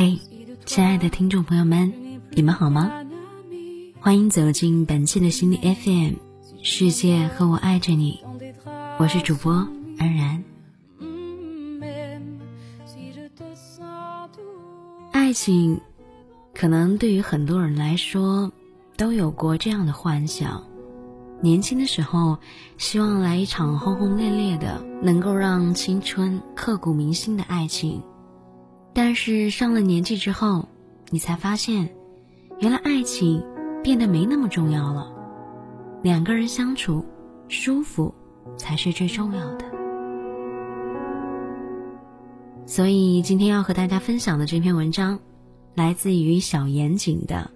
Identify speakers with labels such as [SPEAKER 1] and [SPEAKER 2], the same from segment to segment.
[SPEAKER 1] 嘿，亲爱的听众朋友们，你们好吗？欢迎走进本期的心理 FM，世界和我爱着你，我是主播安然。爱情，可能对于很多人来说，都有过这样的幻想：年轻的时候，希望来一场轰轰烈烈的，能够让青春刻骨铭心的爱情。但是上了年纪之后，你才发现，原来爱情变得没那么重要了。两个人相处舒服才是最重要的。所以今天要和大家分享的这篇文章，来自于小严谨的。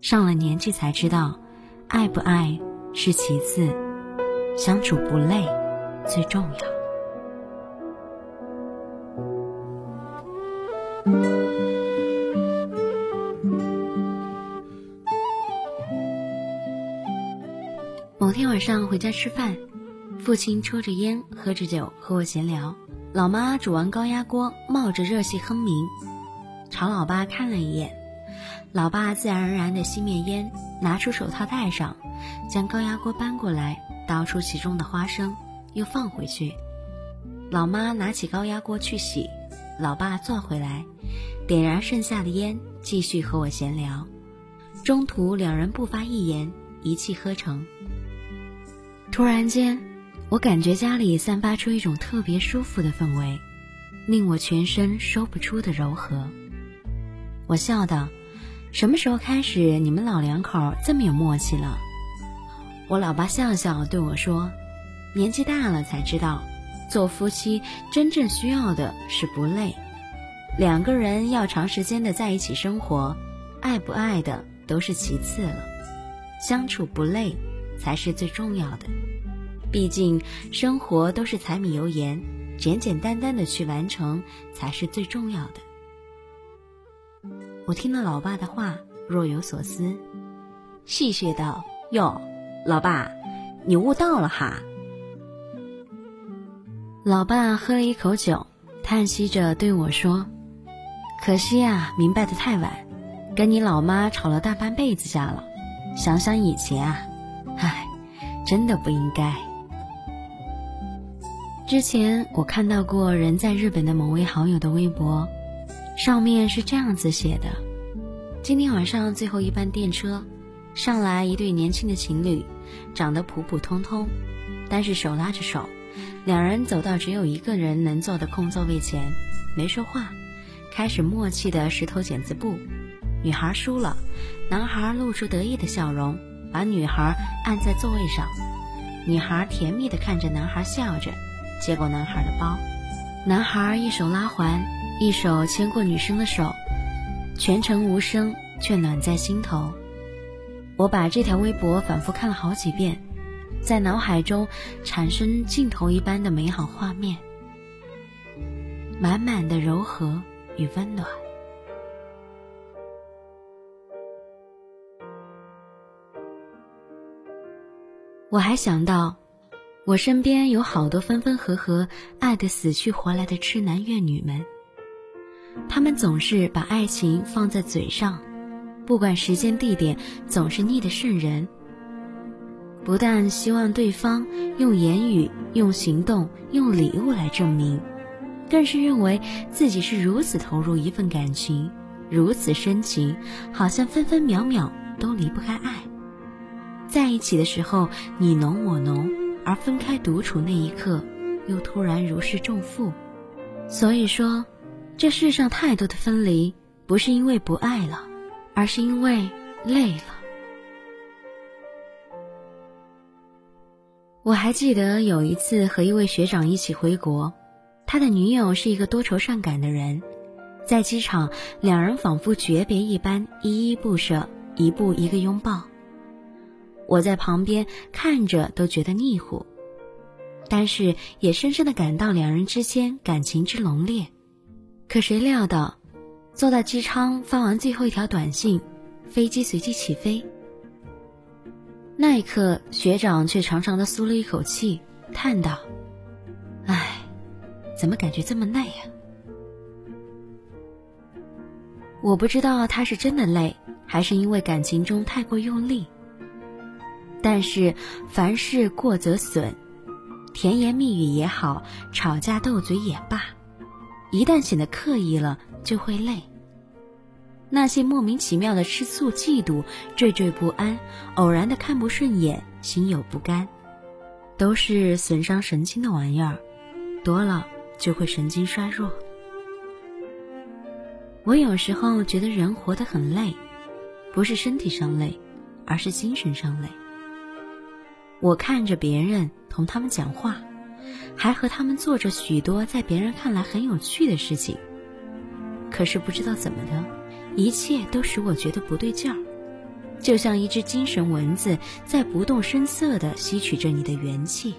[SPEAKER 1] 上了年纪才知道，爱不爱是其次，相处不累最重要。某天晚上回家吃饭，父亲抽着烟，喝着酒和我闲聊。老妈煮完高压锅，冒着热气哼鸣，朝老爸看了一眼。老爸自然而然地熄灭烟，拿出手套戴上，将高压锅搬过来，倒出其中的花生，又放回去。老妈拿起高压锅去洗，老爸坐回来。点燃剩下的烟，继续和我闲聊。中途两人不发一言，一气呵成。突然间，我感觉家里散发出一种特别舒服的氛围，令我全身说不出的柔和。我笑道：“什么时候开始你们老两口这么有默契了？”我老爸笑笑对我说：“年纪大了才知道，做夫妻真正需要的是不累。”两个人要长时间的在一起生活，爱不爱的都是其次了，相处不累才是最重要的。毕竟生活都是柴米油盐，简简单单的去完成才是最重要的。我听了老爸的话，若有所思，戏谑道：“哟，老爸，你悟到了哈。”老爸喝了一口酒，叹息着对我说。可惜呀，明白的太晚，跟你老妈吵了大半辈子架了。想想以前啊，唉，真的不应该。之前我看到过人在日本的某位好友的微博，上面是这样子写的：今天晚上最后一班电车，上来一对年轻的情侣，长得普普通通，但是手拉着手，两人走到只有一个人能坐的空座位前，没说话。开始默契的石头剪子布，女孩输了，男孩露出得意的笑容，把女孩按在座位上。女孩甜蜜的看着男孩笑着，接过男孩的包。男孩一手拉环，一手牵过女生的手，全程无声，却暖在心头。我把这条微博反复看了好几遍，在脑海中产生镜头一般的美好画面，满满的柔和。与温暖。我还想到，我身边有好多分分合合、爱得死去活来的痴男怨女们。他们总是把爱情放在嘴上，不管时间地点，总是腻得渗人。不但希望对方用言语、用行动、用礼物来证明。更是认为自己是如此投入一份感情，如此深情，好像分分秒秒都离不开爱。在一起的时候你浓我浓，而分开独处那一刻，又突然如释重负。所以说，这世上太多的分离，不是因为不爱了，而是因为累了。我还记得有一次和一位学长一起回国。他的女友是一个多愁善感的人，在机场，两人仿佛诀别一般，依依不舍，一步一个拥抱。我在旁边看着都觉得腻乎，但是也深深的感到两人之间感情之浓烈。可谁料到，坐到机舱发完最后一条短信，飞机随即起飞。那一刻，学长却长长的舒了一口气，叹道：“唉。”怎么感觉这么累呀？我不知道他是真的累，还是因为感情中太过用力。但是凡事过则损，甜言蜜语也好，吵架斗嘴也罢，一旦显得刻意了，就会累。那些莫名其妙的吃醋、嫉妒、惴惴不安、偶然的看不顺眼、心有不甘，都是损伤神经的玩意儿，多了就会神经衰弱。我有时候觉得人活得很累，不是身体上累，而是精神上累。我看着别人同他们讲话，还和他们做着许多在别人看来很有趣的事情。可是不知道怎么的，一切都使我觉得不对劲儿，就像一只精神蚊子在不动声色地吸取着你的元气。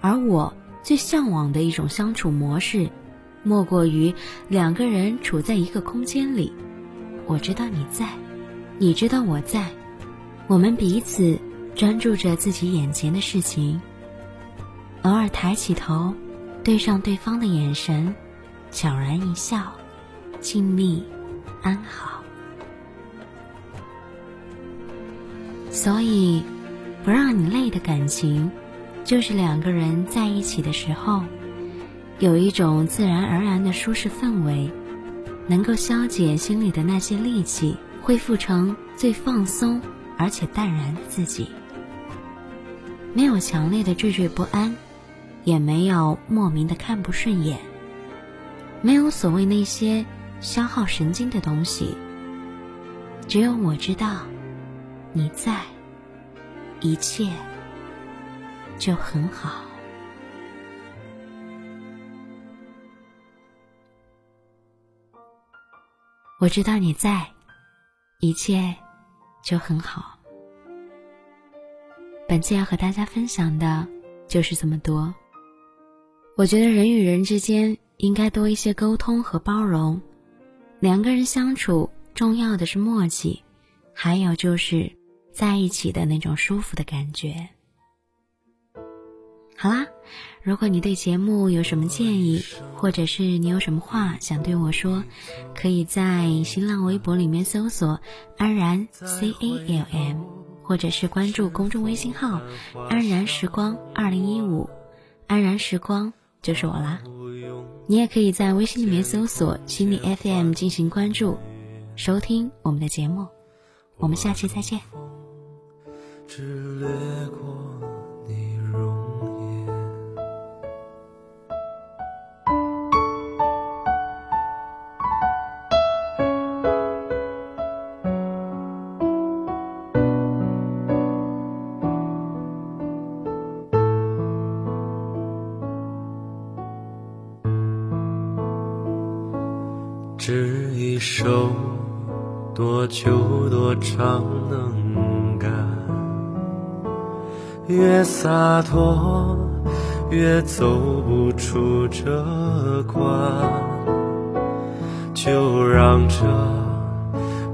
[SPEAKER 1] 而我最向往的一种相处模式。莫过于两个人处在一个空间里，我知道你在，你知道我在，我们彼此专注着自己眼前的事情，偶尔抬起头，对上对方的眼神，悄然一笑，静谧安好。所以，不让你累的感情，就是两个人在一起的时候。有一种自然而然的舒适氛围，能够消解心里的那些戾气，恢复成最放松而且淡然自己。没有强烈的惴惴不安，也没有莫名的看不顺眼，没有所谓那些消耗神经的东西。只有我知道，你在，一切就很好。我知道你在，一切就很好。本期要和大家分享的就是这么多。我觉得人与人之间应该多一些沟通和包容。两个人相处，重要的是默契，还有就是在一起的那种舒服的感觉。好啦，如果你对节目有什么建议，或者是你有什么话想对我说，可以在新浪微博里面搜索“安然 C A L M”，或者是关注公众微信号“安然时光二零一五”，安然时光就是我啦。你也可以在微信里面搜索“心理 FM” 进行关注，收听我们的节目。我们下期再见。
[SPEAKER 2] 就多长能干？越洒脱越走不出这关，就让这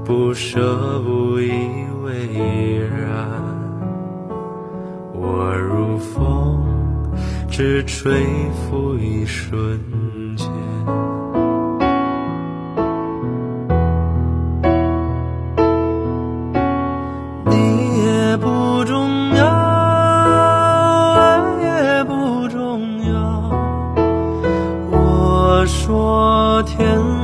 [SPEAKER 2] 不舍不以为然。我如风，只吹拂一瞬间。你也不重要爱也不重要。我说天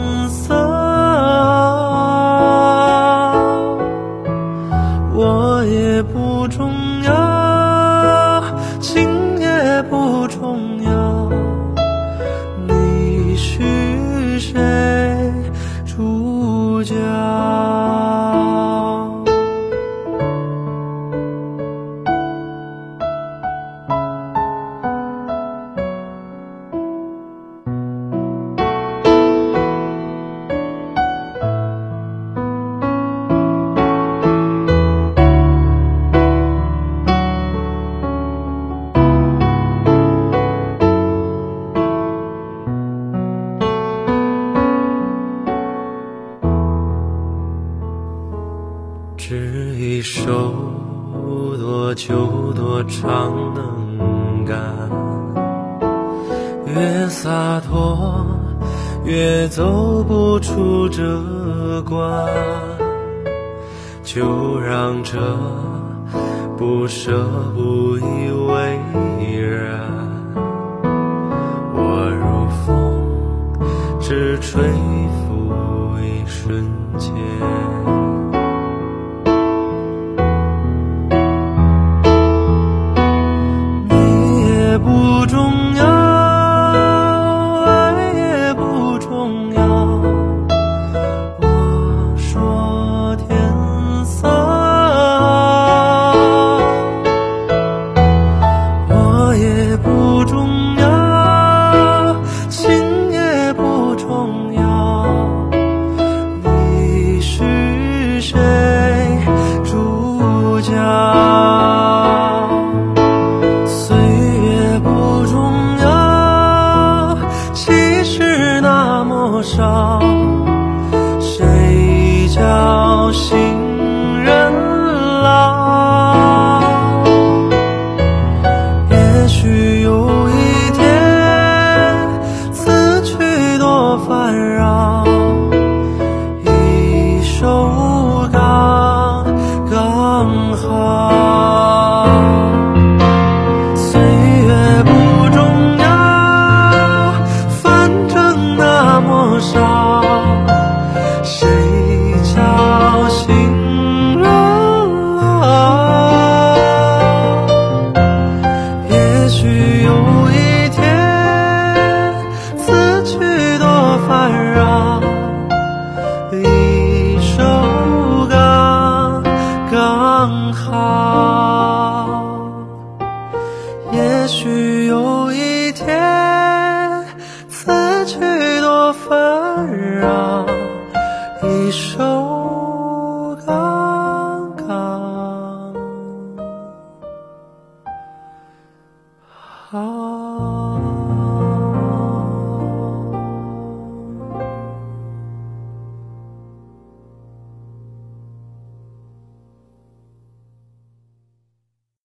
[SPEAKER 2] 有多长能干？越洒脱，越走不出这关。就让这不舍不以为然。我如风，只吹拂一瞬间。你说